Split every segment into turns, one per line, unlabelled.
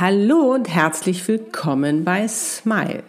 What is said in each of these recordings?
Hallo und herzlich willkommen bei Smile,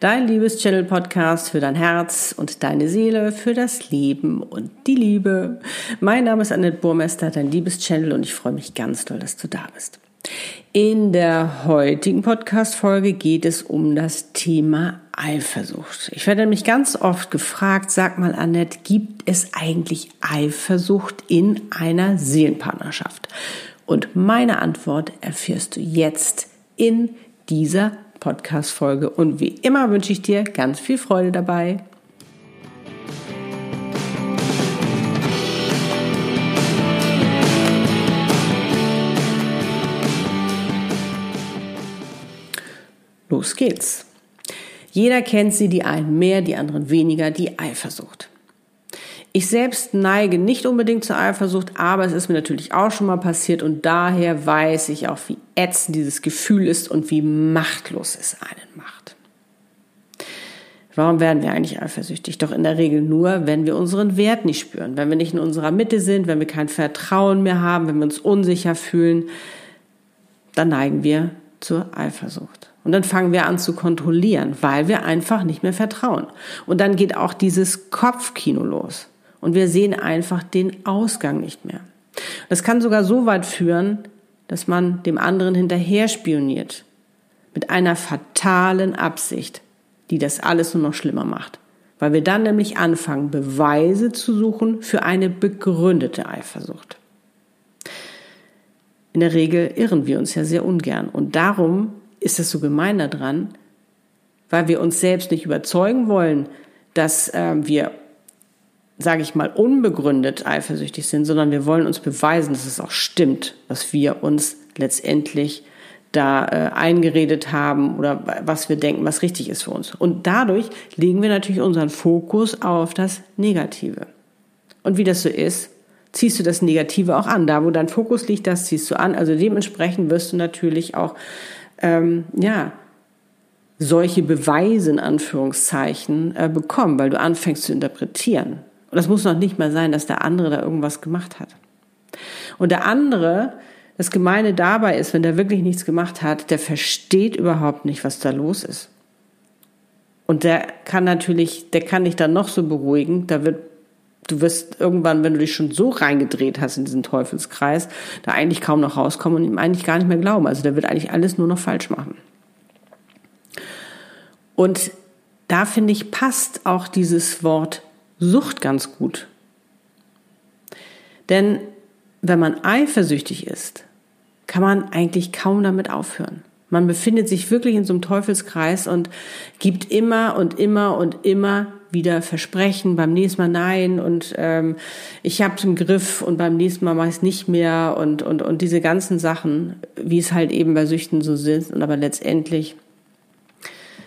dein Liebes-Channel-Podcast für dein Herz und deine Seele, für das Leben und die Liebe. Mein Name ist Annette Burmester, dein Liebes-Channel und ich freue mich ganz doll, dass du da bist. In der heutigen Podcast-Folge geht es um das Thema Eifersucht. Ich werde nämlich ganz oft gefragt, sag mal Annette, gibt es eigentlich Eifersucht in einer Seelenpartnerschaft? Und meine Antwort erfährst du jetzt in dieser Podcast-Folge. Und wie immer wünsche ich dir ganz viel Freude dabei. Los geht's. Jeder kennt sie, die einen mehr, die anderen weniger, die Eifersucht. Ich selbst neige nicht unbedingt zur Eifersucht, aber es ist mir natürlich auch schon mal passiert und daher weiß ich auch, wie ätzend dieses Gefühl ist und wie machtlos es einen macht. Warum werden wir eigentlich eifersüchtig? Doch in der Regel nur, wenn wir unseren Wert nicht spüren, wenn wir nicht in unserer Mitte sind, wenn wir kein Vertrauen mehr haben, wenn wir uns unsicher fühlen, dann neigen wir zur Eifersucht. Und dann fangen wir an zu kontrollieren, weil wir einfach nicht mehr vertrauen. Und dann geht auch dieses Kopfkino los und wir sehen einfach den Ausgang nicht mehr. Das kann sogar so weit führen, dass man dem anderen hinterher spioniert. Mit einer fatalen Absicht, die das alles nur noch schlimmer macht. Weil wir dann nämlich anfangen, Beweise zu suchen für eine begründete Eifersucht. In der Regel irren wir uns ja sehr ungern. Und darum ist es so gemein daran, weil wir uns selbst nicht überzeugen wollen, dass äh, wir sage ich mal, unbegründet eifersüchtig sind, sondern wir wollen uns beweisen, dass es auch stimmt, was wir uns letztendlich da äh, eingeredet haben oder was wir denken, was richtig ist für uns. Und dadurch legen wir natürlich unseren Fokus auf das Negative. Und wie das so ist, ziehst du das Negative auch an. Da, wo dein Fokus liegt, das ziehst du an. Also dementsprechend wirst du natürlich auch, ähm, ja, solche Beweise in Anführungszeichen äh, bekommen, weil du anfängst zu interpretieren. Und das muss noch nicht mal sein, dass der andere da irgendwas gemacht hat. Und der andere, das Gemeine dabei ist, wenn der wirklich nichts gemacht hat, der versteht überhaupt nicht, was da los ist. Und der kann natürlich, der kann dich dann noch so beruhigen, da wird, du wirst irgendwann, wenn du dich schon so reingedreht hast in diesen Teufelskreis, da eigentlich kaum noch rauskommen und ihm eigentlich gar nicht mehr glauben. Also der wird eigentlich alles nur noch falsch machen. Und da finde ich, passt auch dieses Wort Sucht ganz gut. Denn wenn man eifersüchtig ist, kann man eigentlich kaum damit aufhören. Man befindet sich wirklich in so einem Teufelskreis und gibt immer und immer und immer wieder Versprechen, beim nächsten Mal nein und ähm, ich habe es im Griff und beim nächsten Mal mache ich nicht mehr und, und, und diese ganzen Sachen, wie es halt eben bei Süchten so sind. Und aber letztendlich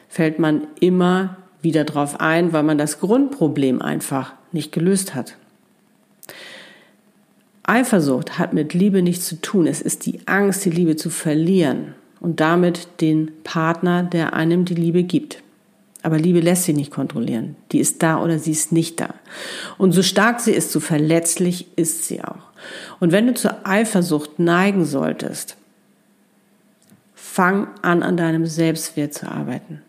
fällt man immer wieder drauf ein, weil man das Grundproblem einfach nicht gelöst hat. Eifersucht hat mit Liebe nichts zu tun. Es ist die Angst, die Liebe zu verlieren und damit den Partner, der einem die Liebe gibt. Aber Liebe lässt sich nicht kontrollieren. Die ist da oder sie ist nicht da. Und so stark sie ist, so verletzlich ist sie auch. Und wenn du zur Eifersucht neigen solltest, fang an, an deinem Selbstwert zu arbeiten.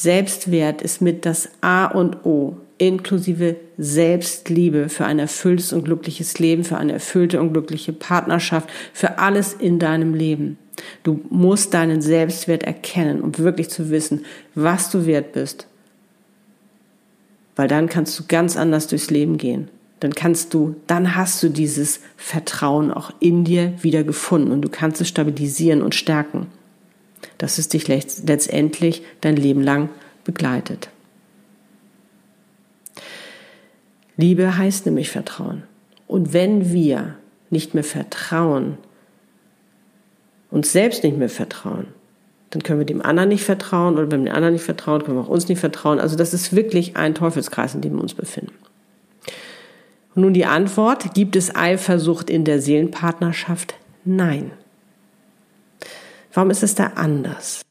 Selbstwert ist mit das A und O, inklusive Selbstliebe für ein erfülltes und glückliches Leben, für eine erfüllte und glückliche Partnerschaft, für alles in deinem Leben. Du musst deinen Selbstwert erkennen, um wirklich zu wissen, was du wert bist. Weil dann kannst du ganz anders durchs Leben gehen. Dann kannst du, dann hast du dieses Vertrauen auch in dir wieder gefunden und du kannst es stabilisieren und stärken dass es dich letztendlich dein Leben lang begleitet. Liebe heißt nämlich Vertrauen. Und wenn wir nicht mehr vertrauen, uns selbst nicht mehr vertrauen, dann können wir dem anderen nicht vertrauen oder wenn wir dem anderen nicht vertrauen, können wir auch uns nicht vertrauen. Also das ist wirklich ein Teufelskreis, in dem wir uns befinden. Und nun die Antwort, gibt es Eifersucht in der Seelenpartnerschaft? Nein. Warum ist es da anders?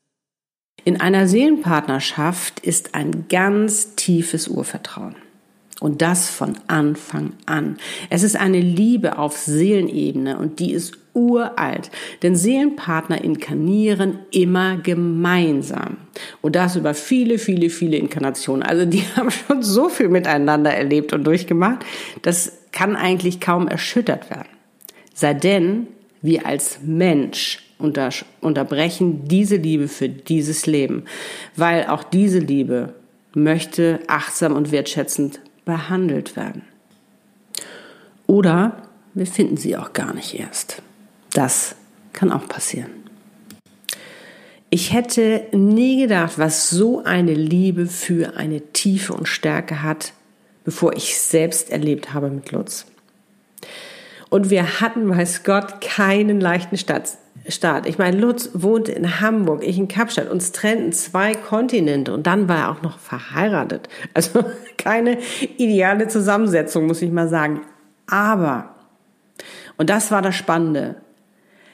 In einer Seelenpartnerschaft ist ein ganz tiefes Urvertrauen. Und das von Anfang an. Es ist eine Liebe auf Seelenebene und die ist uralt. Denn Seelenpartner inkarnieren immer gemeinsam. Und das über viele, viele, viele Inkarnationen. Also die haben schon so viel miteinander erlebt und durchgemacht. Das kann eigentlich kaum erschüttert werden. Sei denn, wir als Mensch unter, unterbrechen diese Liebe für dieses Leben, weil auch diese Liebe möchte achtsam und wertschätzend behandelt werden. Oder wir finden sie auch gar nicht erst. Das kann auch passieren. Ich hätte nie gedacht, was so eine Liebe für eine Tiefe und Stärke hat, bevor ich selbst erlebt habe mit Lutz. Und wir hatten, weiß Gott, keinen leichten Start. Ich meine, Lutz wohnte in Hamburg, ich in Kapstadt. Uns trennten zwei Kontinente und dann war er auch noch verheiratet. Also keine ideale Zusammensetzung, muss ich mal sagen. Aber, und das war das Spannende,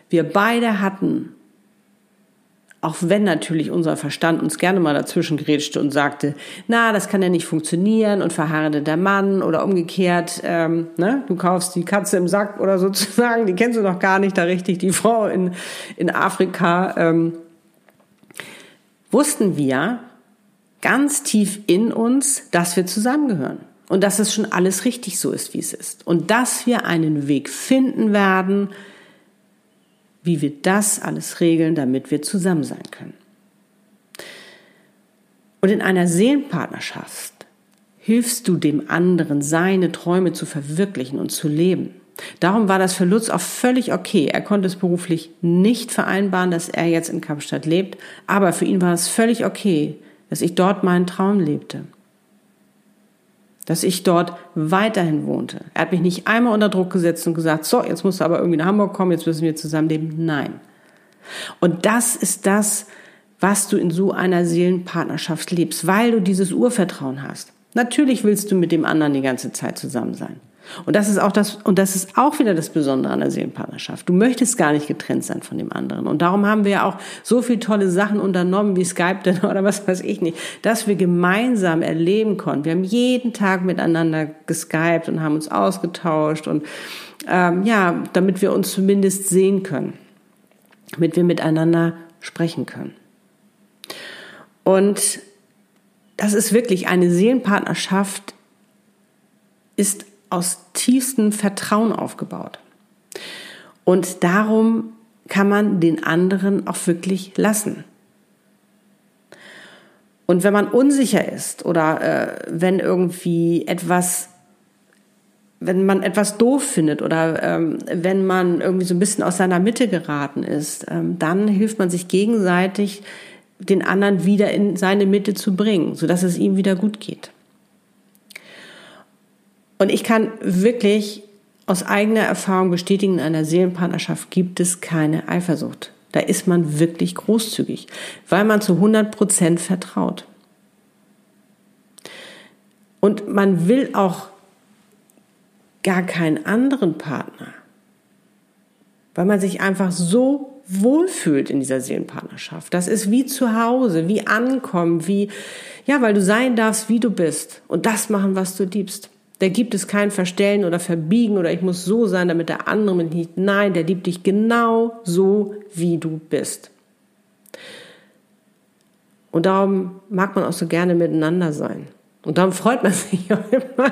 wir beide hatten auch wenn natürlich unser Verstand uns gerne mal dazwischen grätschte und sagte, na, das kann ja nicht funktionieren und verheirateter Mann oder umgekehrt, ähm, ne, du kaufst die Katze im Sack oder sozusagen, die kennst du noch gar nicht da richtig, die Frau in, in Afrika, ähm, wussten wir ganz tief in uns, dass wir zusammengehören und dass es schon alles richtig so ist, wie es ist und dass wir einen Weg finden werden, wie wir das alles regeln, damit wir zusammen sein können. Und in einer Seelenpartnerschaft hilfst du dem anderen, seine Träume zu verwirklichen und zu leben. Darum war das für Lutz auch völlig okay. Er konnte es beruflich nicht vereinbaren, dass er jetzt in Kapstadt lebt, aber für ihn war es völlig okay, dass ich dort meinen Traum lebte dass ich dort weiterhin wohnte. Er hat mich nicht einmal unter Druck gesetzt und gesagt, so, jetzt musst du aber irgendwie nach Hamburg kommen, jetzt müssen wir zusammenleben. Nein. Und das ist das, was du in so einer Seelenpartnerschaft lebst, weil du dieses Urvertrauen hast. Natürlich willst du mit dem anderen die ganze Zeit zusammen sein. Und das ist auch das, und das ist auch wieder das Besondere an der Seelenpartnerschaft. Du möchtest gar nicht getrennt sein von dem anderen. Und darum haben wir ja auch so viele tolle Sachen unternommen, wie Skype denn oder was weiß ich nicht, dass wir gemeinsam erleben konnten. Wir haben jeden Tag miteinander geskypt und haben uns ausgetauscht und, ähm, ja, damit wir uns zumindest sehen können. Damit wir miteinander sprechen können. Und das ist wirklich eine Seelenpartnerschaft ist aus tiefstem Vertrauen aufgebaut. Und darum kann man den anderen auch wirklich lassen. Und wenn man unsicher ist oder äh, wenn irgendwie etwas, wenn man etwas doof findet oder ähm, wenn man irgendwie so ein bisschen aus seiner Mitte geraten ist, ähm, dann hilft man sich gegenseitig, den anderen wieder in seine Mitte zu bringen, sodass es ihm wieder gut geht. Und ich kann wirklich aus eigener Erfahrung bestätigen, in einer Seelenpartnerschaft gibt es keine Eifersucht. Da ist man wirklich großzügig, weil man zu 100 Prozent vertraut. Und man will auch gar keinen anderen Partner, weil man sich einfach so wohlfühlt in dieser Seelenpartnerschaft. Das ist wie zu Hause, wie ankommen, wie, ja, weil du sein darfst, wie du bist und das machen, was du liebst. Da gibt es kein Verstellen oder Verbiegen oder ich muss so sein, damit der andere mich nicht. Nein, der liebt dich genau so, wie du bist. Und darum mag man auch so gerne miteinander sein. Und darum freut man sich auch immer.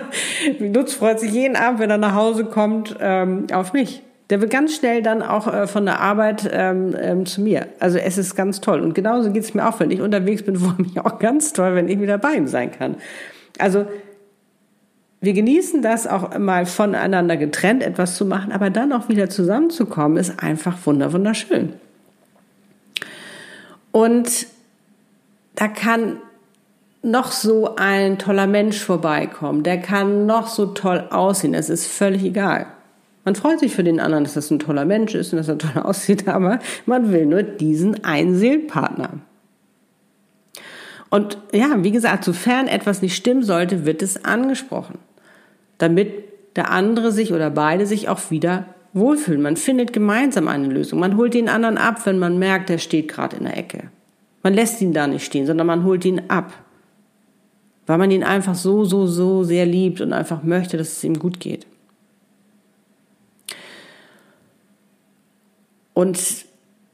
Lutz freut sich jeden Abend, wenn er nach Hause kommt, ähm, auf mich. Der wird ganz schnell dann auch äh, von der Arbeit ähm, ähm, zu mir. Also es ist ganz toll. Und genauso geht es mir auch, wenn ich unterwegs bin, freue mich auch ganz toll, wenn ich wieder bei ihm sein kann. Also wir genießen das auch mal voneinander getrennt etwas zu machen, aber dann auch wieder zusammenzukommen, ist einfach wunderschön. Und da kann noch so ein toller Mensch vorbeikommen, der kann noch so toll aussehen, es ist völlig egal. Man freut sich für den anderen, dass das ein toller Mensch ist und dass er toll aussieht, aber man will nur diesen einen Seelenpartner. Und ja, wie gesagt, sofern etwas nicht stimmen sollte, wird es angesprochen damit der andere sich oder beide sich auch wieder wohlfühlen. Man findet gemeinsam eine Lösung. Man holt den anderen ab, wenn man merkt, er steht gerade in der Ecke. Man lässt ihn da nicht stehen, sondern man holt ihn ab. Weil man ihn einfach so, so, so sehr liebt und einfach möchte, dass es ihm gut geht. Und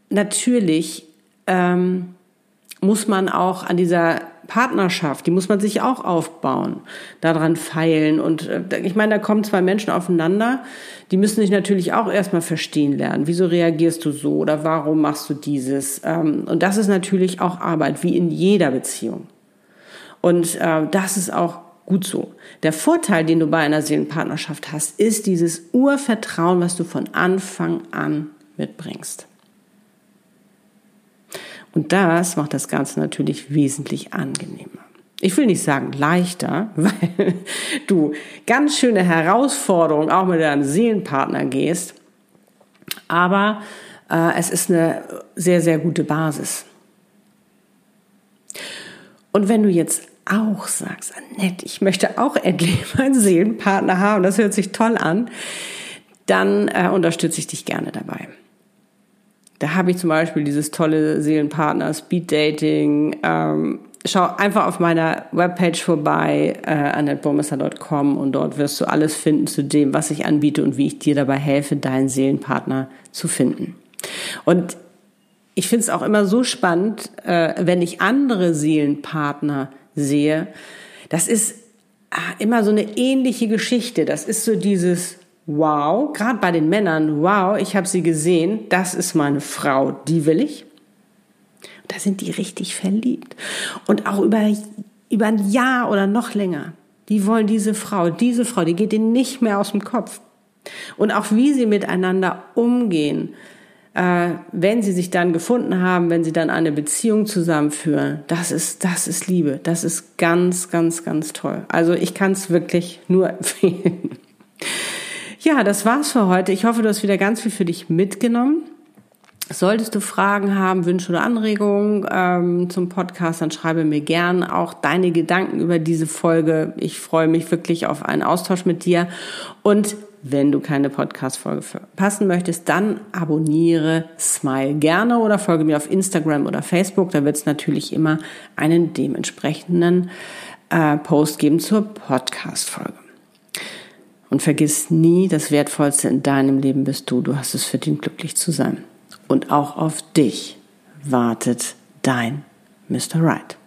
natürlich ähm, muss man auch an dieser Partnerschaft, die muss man sich auch aufbauen, daran feilen. Und äh, ich meine, da kommen zwei Menschen aufeinander, die müssen sich natürlich auch erstmal verstehen lernen. Wieso reagierst du so oder warum machst du dieses? Ähm, und das ist natürlich auch Arbeit, wie in jeder Beziehung. Und äh, das ist auch gut so. Der Vorteil, den du bei einer Seelenpartnerschaft hast, ist dieses Urvertrauen, was du von Anfang an mitbringst. Und das macht das Ganze natürlich wesentlich angenehmer. Ich will nicht sagen leichter, weil du ganz schöne Herausforderungen auch mit deinem Seelenpartner gehst. Aber äh, es ist eine sehr, sehr gute Basis. Und wenn du jetzt auch sagst, Annette, ich möchte auch endlich meinen Seelenpartner haben, das hört sich toll an, dann äh, unterstütze ich dich gerne dabei. Da habe ich zum Beispiel dieses tolle Seelenpartner, Speed Dating. Ähm, schau einfach auf meiner Webpage vorbei, äh, annetteburmesser.com und dort wirst du alles finden zu dem, was ich anbiete und wie ich dir dabei helfe, deinen Seelenpartner zu finden. Und ich finde es auch immer so spannend, äh, wenn ich andere Seelenpartner sehe. Das ist ah, immer so eine ähnliche Geschichte. Das ist so dieses wow, gerade bei den Männern, wow, ich habe sie gesehen, das ist meine Frau, die will ich. Da sind die richtig verliebt. Und auch über, über ein Jahr oder noch länger. Die wollen diese Frau, diese Frau, die geht ihnen nicht mehr aus dem Kopf. Und auch wie sie miteinander umgehen, äh, wenn sie sich dann gefunden haben, wenn sie dann eine Beziehung zusammenführen, das ist, das ist Liebe. Das ist ganz, ganz, ganz toll. Also ich kann es wirklich nur empfehlen. Ja, das war's für heute. Ich hoffe, du hast wieder ganz viel für dich mitgenommen. Solltest du Fragen haben, Wünsche oder Anregungen ähm, zum Podcast, dann schreibe mir gern auch deine Gedanken über diese Folge. Ich freue mich wirklich auf einen Austausch mit dir. Und wenn du keine Podcast-Folge verpassen möchtest, dann abonniere Smile gerne oder folge mir auf Instagram oder Facebook. Da wird es natürlich immer einen dementsprechenden äh, Post geben zur Podcast-Folge. Und vergiss nie, das Wertvollste in deinem Leben bist du. Du hast es verdient, glücklich zu sein. Und auch auf dich wartet dein Mr. Right.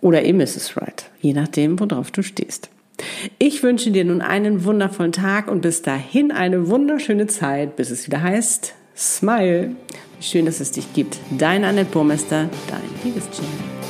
Oder eben Mrs. Right, je nachdem, worauf du stehst. Ich wünsche dir nun einen wundervollen Tag und bis dahin eine wunderschöne Zeit, bis es wieder heißt, Smile. Schön, dass es dich gibt. Dein Annette Burmester, dein liebes Jim.